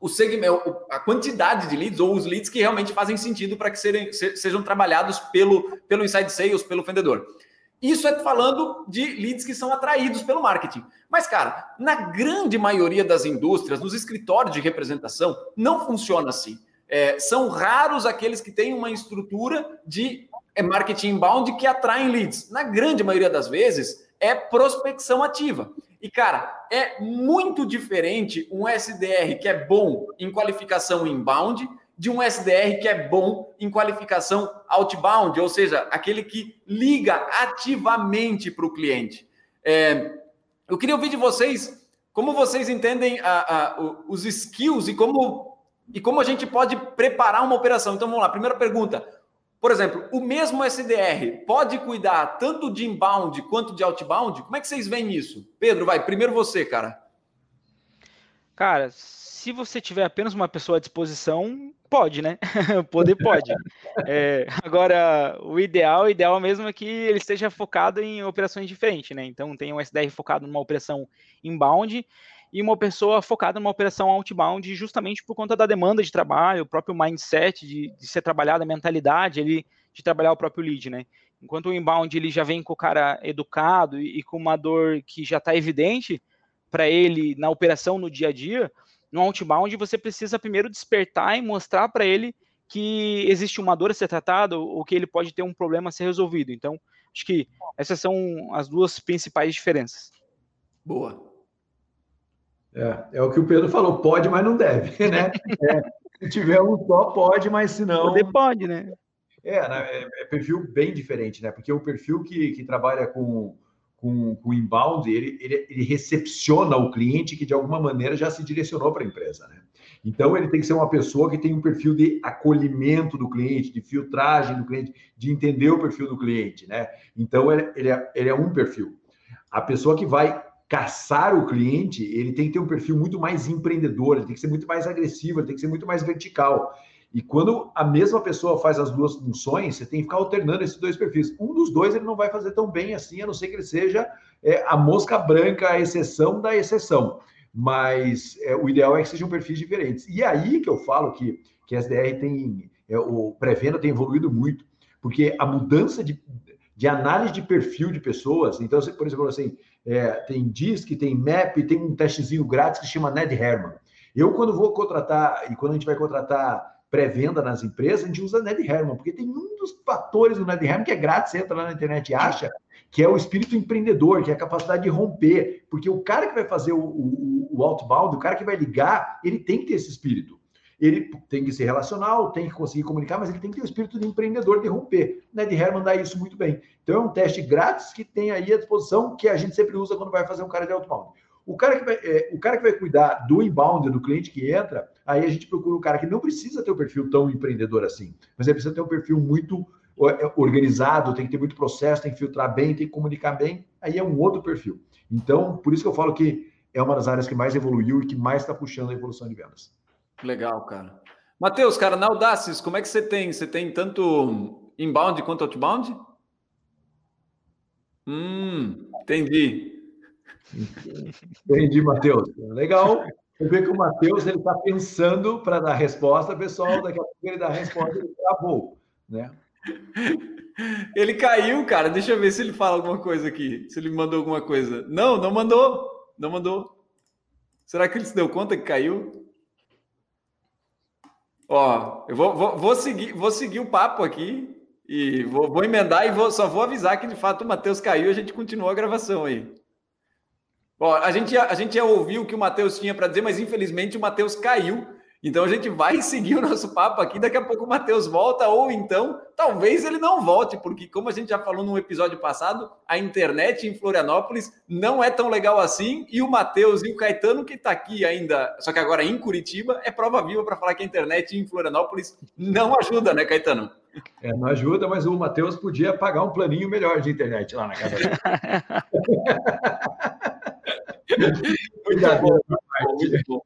o segmento, a quantidade de leads ou os leads que realmente fazem sentido para que serem, sejam trabalhados pelo, pelo inside sales, pelo vendedor. Isso é falando de leads que são atraídos pelo marketing. Mas, cara, na grande maioria das indústrias, nos escritórios de representação, não funciona assim. É, são raros aqueles que têm uma estrutura de é, marketing inbound que atraem leads. Na grande maioria das vezes, é prospecção ativa. E, cara, é muito diferente um SDR que é bom em qualificação inbound de um SDR que é bom em qualificação outbound, ou seja, aquele que liga ativamente para o cliente. É, eu queria ouvir de vocês como vocês entendem a, a, os skills e como, e como a gente pode preparar uma operação. Então vamos lá, primeira pergunta. Por exemplo, o mesmo SDR pode cuidar tanto de inbound quanto de outbound? Como é que vocês veem isso? Pedro, vai, primeiro você, cara. Cara, se você tiver apenas uma pessoa à disposição, pode, né? Poder pode. É, agora, o ideal, o ideal mesmo é que ele esteja focado em operações diferentes, né? Então, tem um SDR focado numa operação inbound e uma pessoa focada numa operação outbound, justamente por conta da demanda de trabalho, o próprio mindset de, de ser trabalhado, a mentalidade ele, de trabalhar o próprio lead, né? Enquanto o inbound ele já vem com o cara educado e, e com uma dor que já está evidente para ele na operação no dia a dia, no outbound, você precisa primeiro despertar e mostrar para ele que existe uma dor a ser tratada ou que ele pode ter um problema a ser resolvido. Então, acho que essas são as duas principais diferenças. Boa. É, é o que o Pedro falou, pode, mas não deve, né? É, se tiver um só, pode, mas se não... Poder pode, né? É, né? é, é perfil bem diferente, né? Porque o perfil que, que trabalha com com, com o inbound, ele, ele, ele, recepciona o cliente que de alguma maneira já se direcionou para a empresa, né? Então ele tem que ser uma pessoa que tem um perfil de acolhimento do cliente, de filtragem do cliente, de entender o perfil do cliente, né? Então ele, ele, é, ele é um perfil. A pessoa que vai caçar o cliente, ele tem que ter um perfil muito mais empreendedor, ele tem que ser muito mais agressivo, ele tem que ser muito mais vertical. E quando a mesma pessoa faz as duas funções, você tem que ficar alternando esses dois perfis. Um dos dois ele não vai fazer tão bem assim, a não ser que ele seja é, a mosca branca, a exceção da exceção. Mas é, o ideal é que sejam perfis diferentes. E aí que eu falo que, que a SDR tem, é, o pré-venda tem evoluído muito, porque a mudança de, de análise de perfil de pessoas, então, por exemplo, assim, é, tem DISC, tem MAP, tem um testezinho grátis que chama Ned Herman. Eu, quando vou contratar, e quando a gente vai contratar pré-venda nas empresas, a gente usa Ned Herman, porque tem um dos fatores do Ned Herman que é grátis, você entra lá na internet e acha, que é o espírito empreendedor, que é a capacidade de romper. Porque o cara que vai fazer o, o, o outbound, o cara que vai ligar, ele tem que ter esse espírito. Ele tem que ser relacional, tem que conseguir comunicar, mas ele tem que ter o espírito de empreendedor, de romper. Ned Herman dá isso muito bem. Então é um teste grátis que tem aí à disposição, que a gente sempre usa quando vai fazer um cara de outbound. O cara que vai, é, o cara que vai cuidar do inbound, do cliente que entra, aí a gente procura um cara que não precisa ter um perfil tão empreendedor assim, mas ele precisa ter um perfil muito é, organizado, tem que ter muito processo, tem que filtrar bem, tem que comunicar bem, aí é um outro perfil. Então, por isso que eu falo que é uma das áreas que mais evoluiu e que mais está puxando a evolução de vendas. Legal, cara. Matheus, cara, na Audaces, como é que você tem? Você tem tanto inbound quanto outbound? Hum, entendi. Entendi, Matheus. Legal. Você vê que o Matheus está pensando para dar resposta, pessoal. Daqui a pouco ele dá a resposta, ele travou, né? Ele caiu, cara. Deixa eu ver se ele fala alguma coisa aqui. Se ele mandou alguma coisa. Não, não mandou. Não mandou. Será que ele se deu conta que caiu? Ó, eu vou, vou, vou seguir, vou seguir o papo aqui e vou, vou emendar e vou, só vou avisar que de fato o Matheus caiu e a gente continuou a gravação aí. Bom, a gente, a gente já ouviu o que o Matheus tinha para dizer, mas infelizmente o Matheus caiu. Então a gente vai seguir o nosso papo aqui. Daqui a pouco o Matheus volta, ou então talvez ele não volte, porque, como a gente já falou no episódio passado, a internet em Florianópolis não é tão legal assim. E o Matheus e o Caetano, que está aqui ainda, só que agora em Curitiba, é prova viva para falar que a internet em Florianópolis não ajuda, né, Caetano? É, não ajuda, mas o Matheus podia pagar um planinho melhor de internet lá na casa dele. muito bom.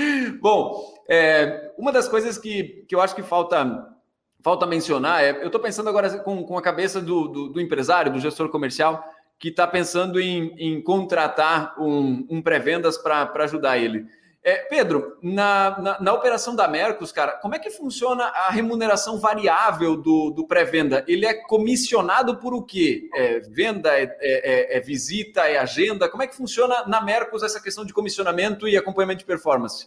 bom, é, uma das coisas que, que eu acho que falta, falta mencionar é, eu estou pensando agora com, com a cabeça do, do, do empresário, do gestor comercial, que está pensando em, em, contratar um, um pré-vendas para ajudar ele. É, Pedro, na, na, na, operação da Mercos, cara, como é que funciona a remuneração variável do, do pré-venda? Ele é comissionado por o quê? É venda, é, é, é, visita, é agenda? Como é que funciona na Mercos essa questão de comissionamento e acompanhamento de performance?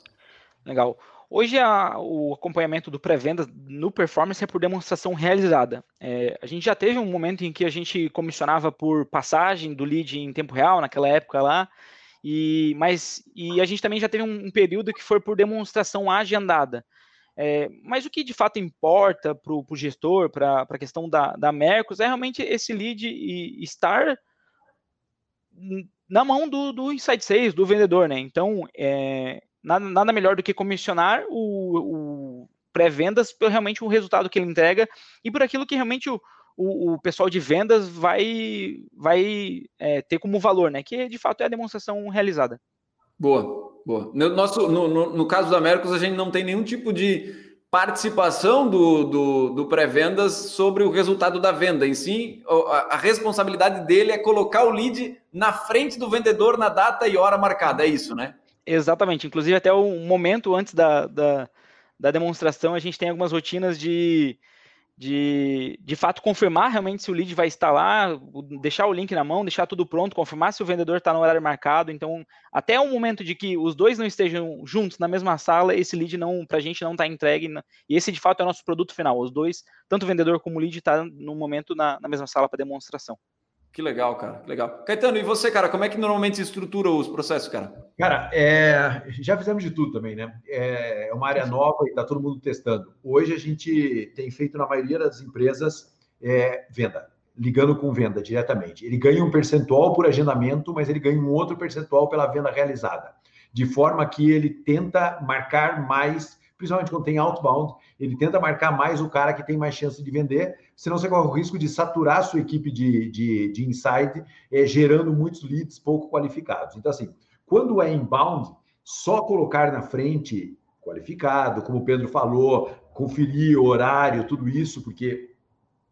Legal. Hoje a, o acompanhamento do pré-venda no performance é por demonstração realizada. É, a gente já teve um momento em que a gente comissionava por passagem do lead em tempo real, naquela época lá, e, mas, e a gente também já teve um, período que foi por demonstração agendada. É, mas o que de fato importa para o gestor, para a questão da, da Mercos, é realmente esse lead e estar na mão do, do Inside Sales, do vendedor, né? Então, é, nada, nada melhor do que comissionar o, o pré-vendas pelo realmente o resultado que ele entrega e por aquilo que realmente o, o, o pessoal de vendas vai, vai é, ter como valor, né? Que de fato é a demonstração realizada. Boa, boa. No, nosso, no, no, no caso da Mercos, a gente não tem nenhum tipo de participação do, do, do pré-vendas sobre o resultado da venda. Em si, a, a, responsabilidade dele é colocar o lead na frente do vendedor na data e hora marcada. É isso, né? Exatamente. Inclusive, até o momento antes da, da, da demonstração, a gente tem algumas rotinas de de, de fato confirmar realmente se o lead vai estar lá, deixar o link na mão, deixar tudo pronto, confirmar se o vendedor está no horário marcado. Então, até o momento de que os dois não estejam juntos na mesma sala, esse lead não, para a gente não está entregue. E esse de fato é o nosso produto final. Os dois, tanto o vendedor como o lead, está no momento na, na mesma sala para demonstração. Que legal, cara, que legal. Caetano, e você, cara, como é que normalmente estrutura os processos, cara? Cara, é, já fizemos de tudo também, né? É, é uma área nova e está todo mundo testando. Hoje a gente tem feito na maioria das empresas é, venda, ligando com venda diretamente. Ele ganha um percentual por agendamento, mas ele ganha um outro percentual pela venda realizada. De forma que ele tenta marcar mais principalmente quando tem outbound, ele tenta marcar mais o cara que tem mais chance de vender, senão você corre o risco de saturar a sua equipe de, de, de inside, é, gerando muitos leads pouco qualificados. Então, assim, quando é inbound, só colocar na frente qualificado, como o Pedro falou, conferir horário, tudo isso, porque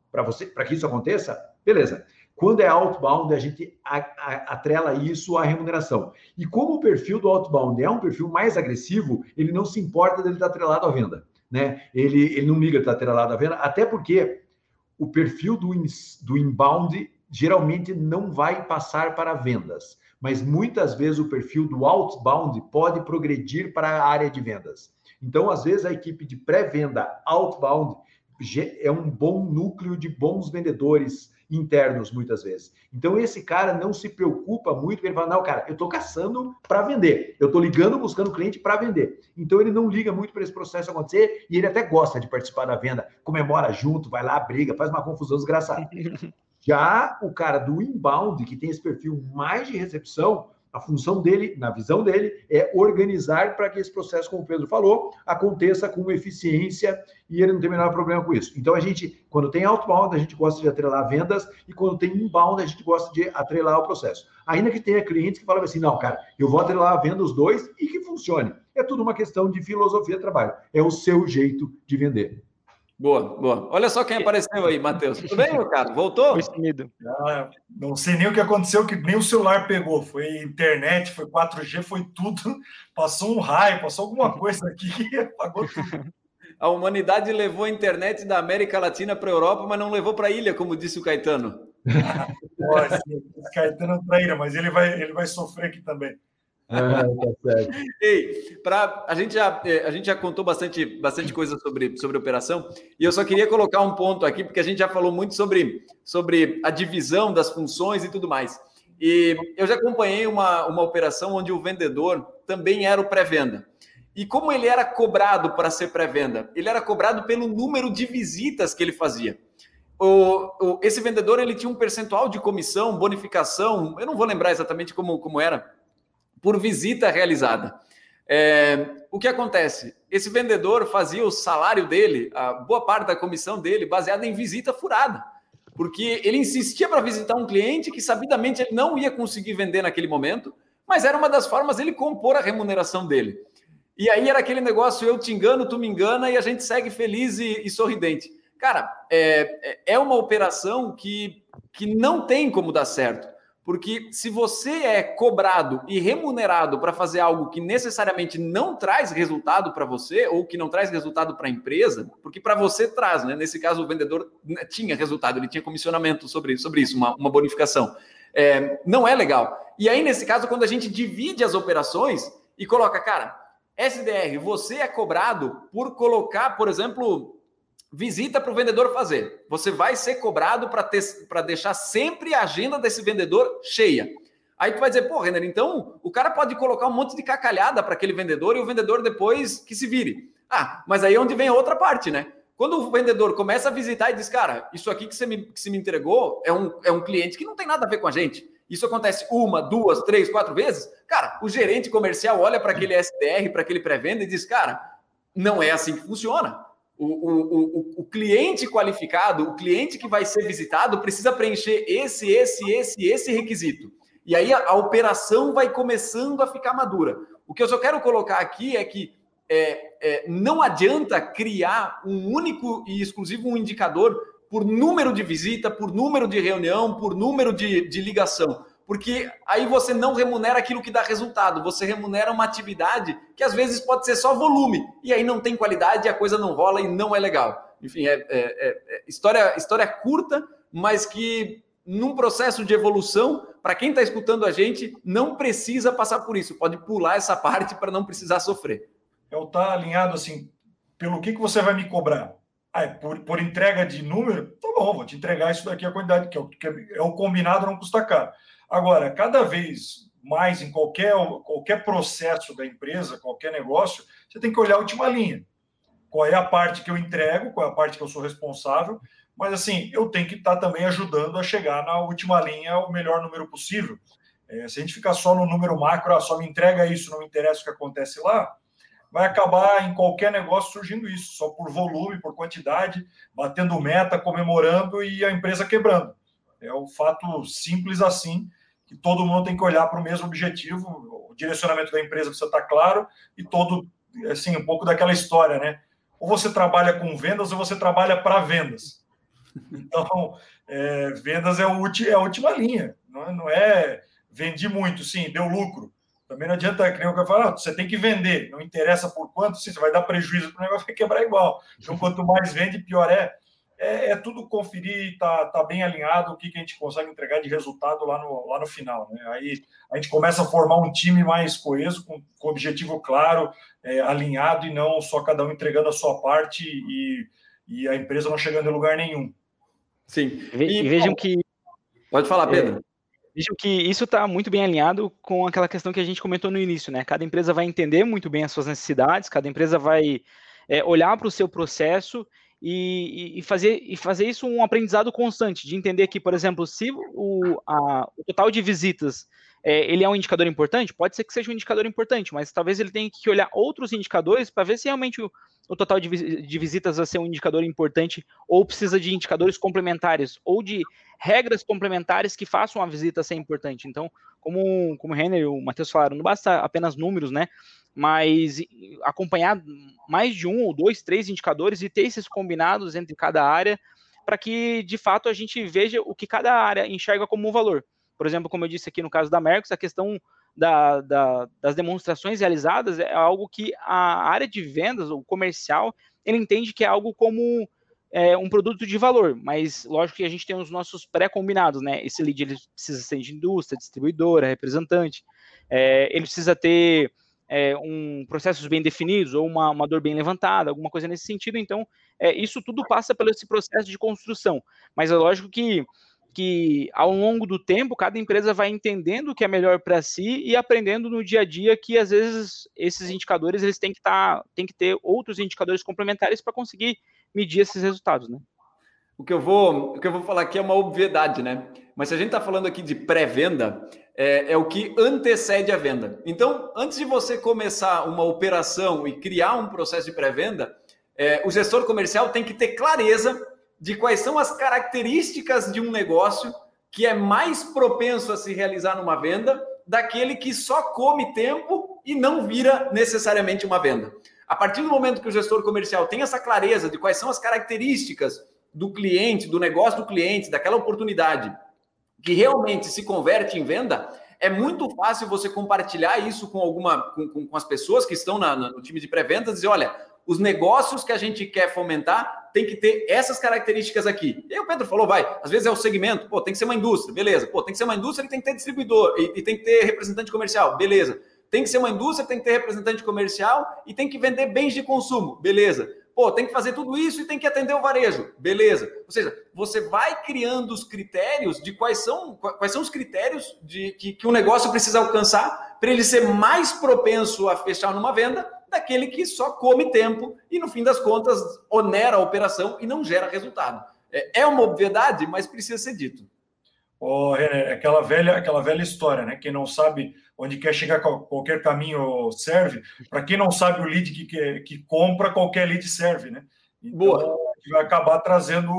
para você, para que isso aconteça, beleza. Quando é outbound, a gente atrela isso à remuneração. E como o perfil do outbound é um perfil mais agressivo, ele não se importa dele estar atrelado à venda. Né? Ele, ele não liga estar atrelado à venda, até porque o perfil do, in, do inbound geralmente não vai passar para vendas, mas muitas vezes o perfil do outbound pode progredir para a área de vendas. Então, às vezes, a equipe de pré-venda outbound é um bom núcleo de bons vendedores internos, muitas vezes. Então, esse cara não se preocupa muito, ele fala, não, cara, eu estou caçando para vender, eu estou ligando, buscando cliente para vender. Então, ele não liga muito para esse processo acontecer e ele até gosta de participar da venda, comemora junto, vai lá, briga, faz uma confusão desgraçada. Já o cara do inbound, que tem esse perfil mais de recepção, a função dele, na visão dele, é organizar para que esse processo, como o Pedro falou, aconteça com eficiência e ele não tem o menor problema com isso. Então, a gente, quando tem outbound, a gente gosta de atrelar vendas e quando tem inbound, a gente gosta de atrelar o processo. Ainda que tenha clientes que falam assim, não, cara, eu vou atrelar a venda os dois e que funcione. É tudo uma questão de filosofia de trabalho. É o seu jeito de vender. Boa, boa. Olha só quem apareceu aí, Matheus. Tudo bem, meu cara? Voltou? Foi sumido. Ah, não sei nem o que aconteceu, que nem o celular pegou. Foi internet, foi 4G, foi tudo. Passou um raio, passou alguma coisa aqui que apagou tudo. A humanidade levou a internet da América Latina para a Europa, mas não levou para a ilha, como disse o Caetano. Pode, o Caetano é traíra, mas ele vai, ele vai sofrer aqui também. Ah, tá Ei, pra, a, gente já, é, a gente já contou bastante, bastante coisa sobre, sobre operação e eu só queria colocar um ponto aqui, porque a gente já falou muito sobre, sobre a divisão das funções e tudo mais. E eu já acompanhei uma, uma operação onde o vendedor também era o pré-venda. E como ele era cobrado para ser pré-venda? Ele era cobrado pelo número de visitas que ele fazia. O, o, esse vendedor ele tinha um percentual de comissão, bonificação, eu não vou lembrar exatamente como, como era, por visita realizada. É, o que acontece? Esse vendedor fazia o salário dele, a boa parte da comissão dele, baseada em visita furada. Porque ele insistia para visitar um cliente que sabidamente ele não ia conseguir vender naquele momento, mas era uma das formas dele compor a remuneração dele. E aí era aquele negócio: eu te engano, tu me engana, e a gente segue feliz e, e sorridente. Cara, é, é uma operação que, que não tem como dar certo. Porque se você é cobrado e remunerado para fazer algo que necessariamente não traz resultado para você ou que não traz resultado para a empresa, porque para você traz, né? Nesse caso, o vendedor né, tinha resultado, ele tinha comissionamento sobre, sobre isso, uma, uma bonificação. É, não é legal. E aí, nesse caso, quando a gente divide as operações e coloca, cara, SDR, você é cobrado por colocar, por exemplo, visita para o vendedor fazer. Você vai ser cobrado para deixar sempre a agenda desse vendedor cheia. Aí tu vai dizer, pô, Renner, então o cara pode colocar um monte de cacalhada para aquele vendedor e o vendedor depois que se vire. Ah, mas aí é onde vem a outra parte, né? Quando o vendedor começa a visitar e diz, cara, isso aqui que você me, que você me entregou é um, é um cliente que não tem nada a ver com a gente. Isso acontece uma, duas, três, quatro vezes. Cara, o gerente comercial olha para aquele SDR, para aquele pré-venda e diz, cara, não é assim que funciona. O, o, o, o, cliente qualificado, o cliente que vai ser visitado, precisa preencher esse, esse, esse, esse requisito. E aí a, a operação vai começando a ficar madura. O que eu só quero colocar aqui é que é, é, não adianta criar um único e exclusivo indicador por número de visita, por número de reunião, por número de, de ligação porque aí você não remunera aquilo que dá resultado, você remunera uma atividade que às vezes pode ser só volume, e aí não tem qualidade, a coisa não rola e não é legal. Enfim, é, é, é, é história, história curta, mas que num processo de evolução, para quem está escutando a gente, não precisa passar por isso, pode pular essa parte para não precisar sofrer. Eu estar alinhado assim, pelo que, que você vai me cobrar? Ah, é por, por entrega de número? Tá bom, vou te entregar isso daqui a quantidade que é, que é o combinado, não custa caro. Agora, cada vez mais em qualquer, qualquer processo da empresa, qualquer negócio, você tem que olhar a última linha. Qual é a parte que eu entrego, qual é a parte que eu sou responsável, mas assim, eu tenho que estar também ajudando a chegar na última linha o melhor número possível. É, se a gente ficar só no número macro, ah, só me entrega isso, não me interessa o que acontece lá, vai acabar em qualquer negócio surgindo isso, só por volume, por quantidade, batendo meta, comemorando e a empresa quebrando. É um fato simples assim que todo mundo tem que olhar para o mesmo objetivo, o direcionamento da empresa precisa estar claro e todo, assim, um pouco daquela história, né? Ou você trabalha com vendas ou você trabalha para vendas. Então, é, vendas é, o, é a última linha, não é, não é vendi muito, sim, deu lucro. Também não adianta que eu falar, ah, você tem que vender, não interessa por quanto, sim, você vai dar prejuízo para o negócio, vai quebrar igual. Então, quanto mais vende, pior é é, é tudo conferir, tá, tá bem alinhado o que, que a gente consegue entregar de resultado lá no, lá no final. Né? Aí a gente começa a formar um time mais coeso, com, com objetivo claro, é, alinhado e não só cada um entregando a sua parte e, e a empresa não chegando em lugar nenhum. Sim. E, vejam que. Pode falar, é, Pedro. Vejam que isso está muito bem alinhado com aquela questão que a gente comentou no início, né? Cada empresa vai entender muito bem as suas necessidades, cada empresa vai é, olhar para o seu processo e, e, fazer, e fazer isso um aprendizado constante, de entender que, por exemplo, se o, a, o total de visitas é, ele é um indicador importante, pode ser que seja um indicador importante, mas talvez ele tenha que olhar outros indicadores para ver se realmente o, o total de, de, visitas vai ser um indicador importante ou precisa de indicadores complementares ou de regras complementares que façam a visita ser importante. Então, como, como o Renner e o Matheus falaram, não basta apenas números, né? mas acompanhar mais de um ou dois, três indicadores e ter esses combinados entre cada área para que de fato a gente veja o que cada área enxerga como um valor. Por exemplo, como eu disse aqui no caso da Mercos, a questão da, da, das demonstrações realizadas é algo que a área de vendas, o comercial, ele entende que é algo como é, um produto de valor, mas lógico que a gente tem os nossos pré-combinados, né? Esse lead ele precisa ser de indústria, distribuidora, representante, é, ele precisa ter é, um processos bem definidos ou uma, uma dor bem levantada, alguma coisa nesse sentido. Então, é, isso tudo passa pelo esse processo de construção. Mas é lógico que que ao longo do tempo cada empresa vai entendendo o que é melhor para si e aprendendo no dia a dia que às vezes esses indicadores eles têm que estar tá, tem que ter outros indicadores complementares para conseguir medir esses resultados, né? O que eu vou o que eu vou falar aqui é uma obviedade, né? Mas se a gente está falando aqui de pré-venda, é, é, o que antecede a venda. Então, antes de você começar uma operação e criar um processo de pré-venda, é, o gestor comercial tem que ter clareza de quais são as características de um negócio que é mais propenso a se realizar numa venda daquele que só come tempo e não vira necessariamente uma venda. A partir do momento que o gestor comercial tem essa clareza de quais são as características do cliente, do negócio do cliente, daquela oportunidade que realmente se converte em venda, é muito fácil você compartilhar isso com alguma com, com, as pessoas que estão na, no time de pré-vendas e dizer, olha, os negócios que a gente quer fomentar tem que ter essas características aqui. E aí o Pedro falou, vai, às vezes é o segmento, pô, tem que ser uma indústria, beleza. Pô, tem que ser uma indústria e tem que ter distribuidor, e, e tem que ter representante comercial, beleza. Tem que ser uma indústria, tem que ter representante comercial e tem que vender bens de consumo, beleza. Pô, tem que fazer tudo isso e tem que atender o varejo, beleza. Ou seja, você vai criando os critérios de quais são, quais são os critérios de que, que o negócio precisa alcançar para ele ser mais propenso a fechar numa venda daquele que só come tempo e, no fim das contas, onera a operação e não gera resultado. É, é uma obviedade, mas precisa ser dito. Oh, René, aquela velha, aquela velha história, né? Quem não sabe onde quer chegar, qualquer caminho serve. Para quem não sabe o lead que, que, que compra, qualquer lead serve, né? Então, Boa. Vai acabar trazendo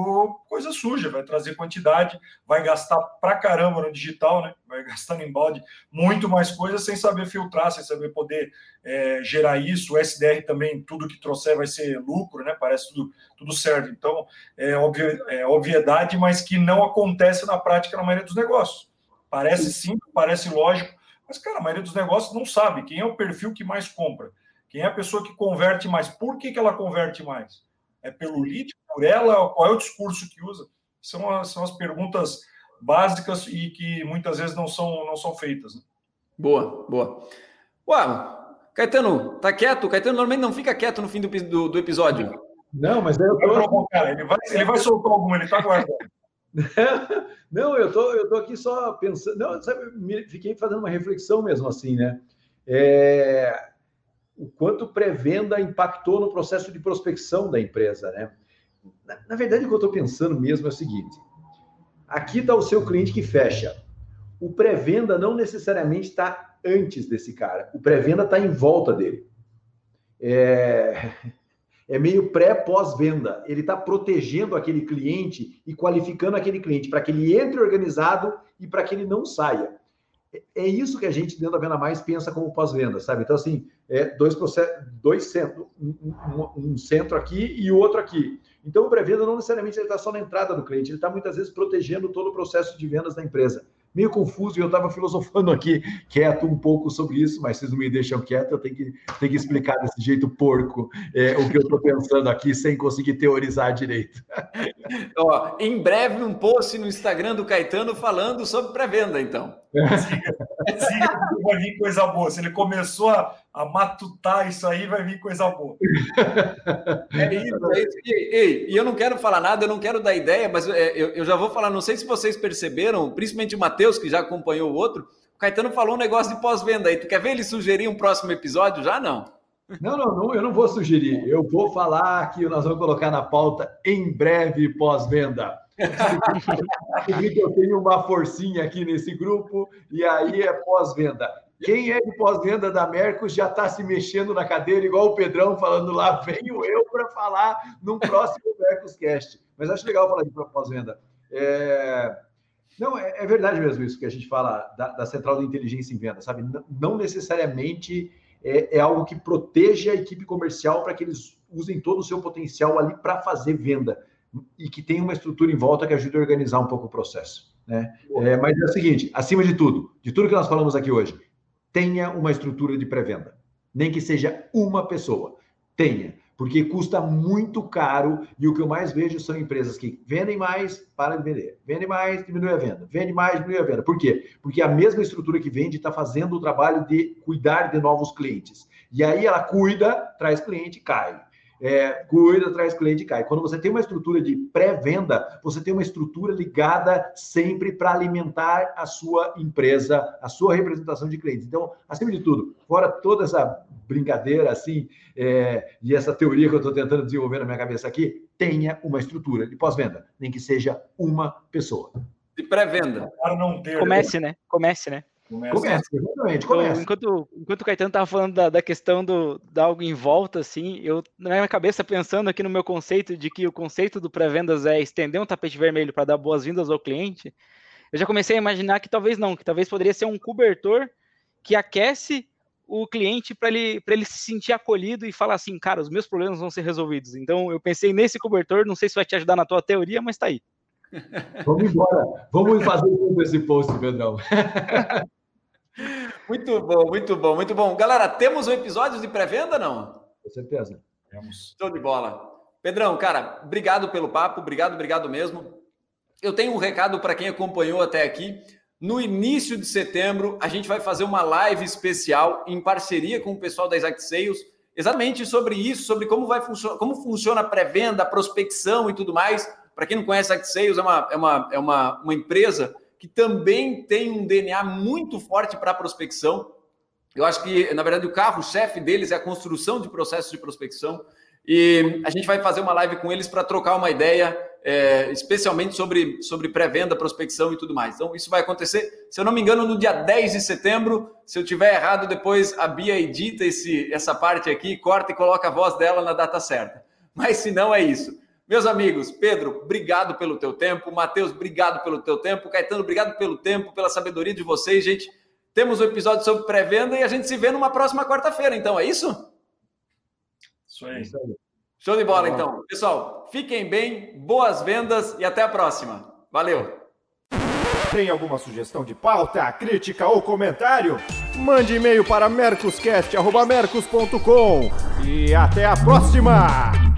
coisa suja, vai trazer quantidade, vai gastar pra caramba no digital, né? Vai gastar no embalde muito mais coisas sem saber filtrar, sem saber poder é, gerar isso. O SDR também, tudo que trouxer vai ser lucro, né? Parece tudo, tudo serve. Então, é, óbvio, é obviedade, mas que não acontece na prática na maioria dos negócios. Parece simples, parece lógico, mas, cara, a maioria dos negócios não sabe quem é o perfil que mais compra, quem é a pessoa que converte mais, por que, que ela converte mais? É pelo lead, por ela, qual é o discurso que usa? São as, são as perguntas básicas e que muitas vezes não são, não são feitas. Né? Boa, boa. Ué, Caetano, tá quieto? Caetano normalmente não fica quieto no fim do, do, do episódio. Não, mas eu tô... ele, vai, ele vai soltar alguma, ele tá guardando. Não, eu tô, eu tô aqui só pensando. Não, sabe, fiquei fazendo uma reflexão mesmo assim, né? É, o quanto pré-venda impactou no processo de prospecção da empresa, né? Na, na verdade, o que eu estou pensando mesmo é o seguinte: aqui está o seu cliente que fecha. O pré-venda não necessariamente está antes desse cara. O pré-venda está em volta dele. É, é meio pré-pós-venda. Ele está protegendo aquele cliente e qualificando aquele cliente para que ele entre organizado e para que ele não saia. É, é isso que a gente dentro da Venda Mais pensa como pós-venda, sabe? Então, assim, é dois, processos, dois centros, um, um, um centro aqui e outro aqui. Então, o pré-venda não necessariamente está só na entrada do cliente, ele está muitas vezes protegendo todo o processo de vendas da empresa meio confuso e eu estava filosofando aqui, quieto um pouco sobre isso, mas vocês não me deixam quieto, eu tenho que, tenho que explicar desse jeito porco é, o que eu estou pensando aqui sem conseguir teorizar direito. Ó, em breve um post no Instagram do Caetano falando sobre pré-venda, então. Siga, siga, vai vir coisa boa. Se ele começou a, a matutar isso aí, vai vir coisa boa. É isso, é isso. E, e, eu não quero falar nada, eu não quero dar ideia, mas é, eu, eu já vou falar, não sei se vocês perceberam, principalmente o Matheus, que já acompanhou o outro, o Caetano falou um negócio de pós-venda aí. Tu quer ver ele sugerir um próximo episódio? Já não. Não, não, não, eu não vou sugerir. Eu vou falar que nós vamos colocar na pauta em breve pós-venda. eu tenho uma forcinha aqui nesse grupo e aí é pós-venda. Quem é de pós-venda da Mercos já está se mexendo na cadeira, igual o Pedrão falando lá, venho eu para falar num próximo Mercoscast. Mas acho legal falar de pós-venda. É... Não, é, é, verdade mesmo isso que a gente fala da, da central de inteligência em venda, sabe? Não, não necessariamente é, é, algo que proteja a equipe comercial para que eles usem todo o seu potencial ali para fazer venda e que tenha uma estrutura em volta que ajude a organizar um pouco o processo. Né? É, mas é o seguinte, acima de tudo, de tudo que nós falamos aqui hoje, tenha uma estrutura de pré-venda. Nem que seja uma pessoa. Tenha porque custa muito caro e o que eu mais vejo são empresas que vendem mais, para de vender, vendem mais, diminui a venda, vende mais, diminui a venda. Por quê? Porque a mesma estrutura que vende está fazendo o trabalho de cuidar de novos clientes. E aí ela cuida, traz cliente, cai é, cuida, traz cliente e cai. Quando você tem uma estrutura de pré-venda, você tem uma estrutura ligada sempre para alimentar a sua empresa, a sua representação de clientes. Então, acima de tudo, fora toda essa brincadeira assim é, e essa teoria que eu estou tentando desenvolver na minha cabeça aqui, tenha uma estrutura de pós-venda, nem que seja uma pessoa. De pré-venda. Comece, né? Comece, né? Começa, começa exatamente, começa. Então, enquanto, enquanto o Caetano estava falando da, da questão do, de algo em volta, assim, eu, na minha cabeça, pensando aqui no meu conceito de que o conceito do pré-vendas é estender um tapete vermelho para dar boas-vindas ao cliente, eu já comecei a imaginar que talvez não, que talvez poderia ser um cobertor que aquece o cliente para ele, ele se sentir acolhido e falar assim, cara, os meus problemas vão ser resolvidos. Então, eu pensei nesse cobertor, não sei se vai te ajudar na tua teoria, mas está aí. Vamos embora. Vamos fazer esse post, Pedrão. Muito bom, muito bom, muito bom. Galera, temos um episódio de pré-venda, não? Com certeza. Temos. Show de bola. Pedrão, cara, obrigado pelo papo, obrigado, obrigado mesmo. Eu tenho um recado para quem acompanhou até aqui. No início de setembro, a gente vai fazer uma live especial em parceria com o pessoal da Exact Sales, exatamente sobre isso, sobre como vai funcionar, como funciona a pré-venda, a prospecção e tudo mais. Para quem não conhece a Exact Sales, é uma, é uma, é uma, uma empresa que também tem um DNA muito forte para prospecção. Eu acho que, na verdade, o carro-chefe deles é a construção de processos de prospecção. E a gente vai fazer uma live com eles para trocar uma ideia, é, especialmente sobre, sobre pré-venda, prospecção e tudo mais. Então, isso vai acontecer, se eu não me engano, no dia 10 de setembro. Se eu tiver errado, depois a Bia edita esse, essa parte aqui, corta e coloca a voz dela na data certa. Mas se não, é isso. Meus amigos, Pedro, obrigado pelo teu tempo. Matheus, obrigado pelo teu tempo. Caetano, obrigado pelo tempo, pela sabedoria de vocês, gente. Temos um episódio sobre pré-venda e a gente se vê numa próxima quarta-feira, então, é isso? Isso aí. Show de bola, então. Pessoal, fiquem bem, boas vendas e até a próxima. Valeu! Tem alguma sugestão de pauta, crítica ou comentário? Mande e-mail para mercoscast.mercos.com e até a próxima!